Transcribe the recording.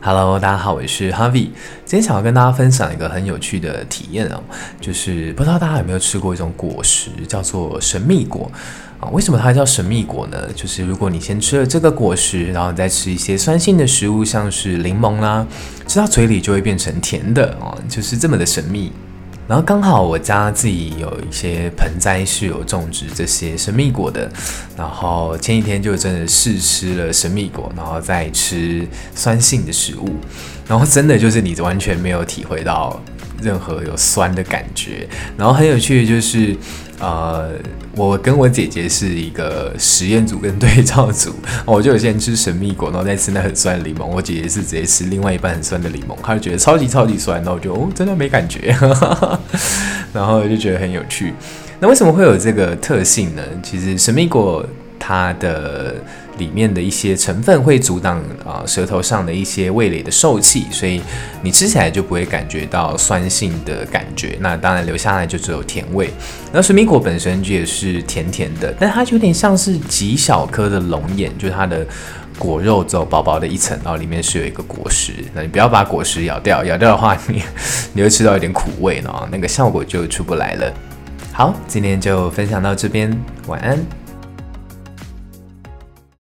Hello，大家好，我是 Harvey。今天想要跟大家分享一个很有趣的体验哦，就是不知道大家有没有吃过一种果实，叫做神秘果啊？为什么它叫神秘果呢？就是如果你先吃了这个果实，然后你再吃一些酸性的食物，像是柠檬啦，吃到嘴里就会变成甜的哦，就是这么的神秘。然后刚好我家自己有一些盆栽是有种植这些神秘果的，然后前几天就真的试吃了神秘果，然后再吃酸性的食物，然后真的就是你完全没有体会到任何有酸的感觉，然后很有趣的就是。呃，我跟我姐姐是一个实验组跟对照组，我就有先吃神秘果，然后再吃那很酸的柠檬。我姐姐是直接吃另外一半很酸的柠檬，她就觉得超级超级酸，然后我就哦，真的没感觉，然后就觉得很有趣。那为什么会有这个特性呢？其实神秘果它的。里面的一些成分会阻挡啊舌头上的一些味蕾的受气，所以你吃起来就不会感觉到酸性的感觉。那当然留下来就只有甜味。那水蜜果本身就也是甜甜的，但它有点像是极小颗的龙眼，就是它的果肉只有薄薄的一层，然后里面是有一个果实。那你不要把果实咬掉，咬掉的话你你会吃到一点苦味呢，那个效果就出不来了。好，今天就分享到这边，晚安。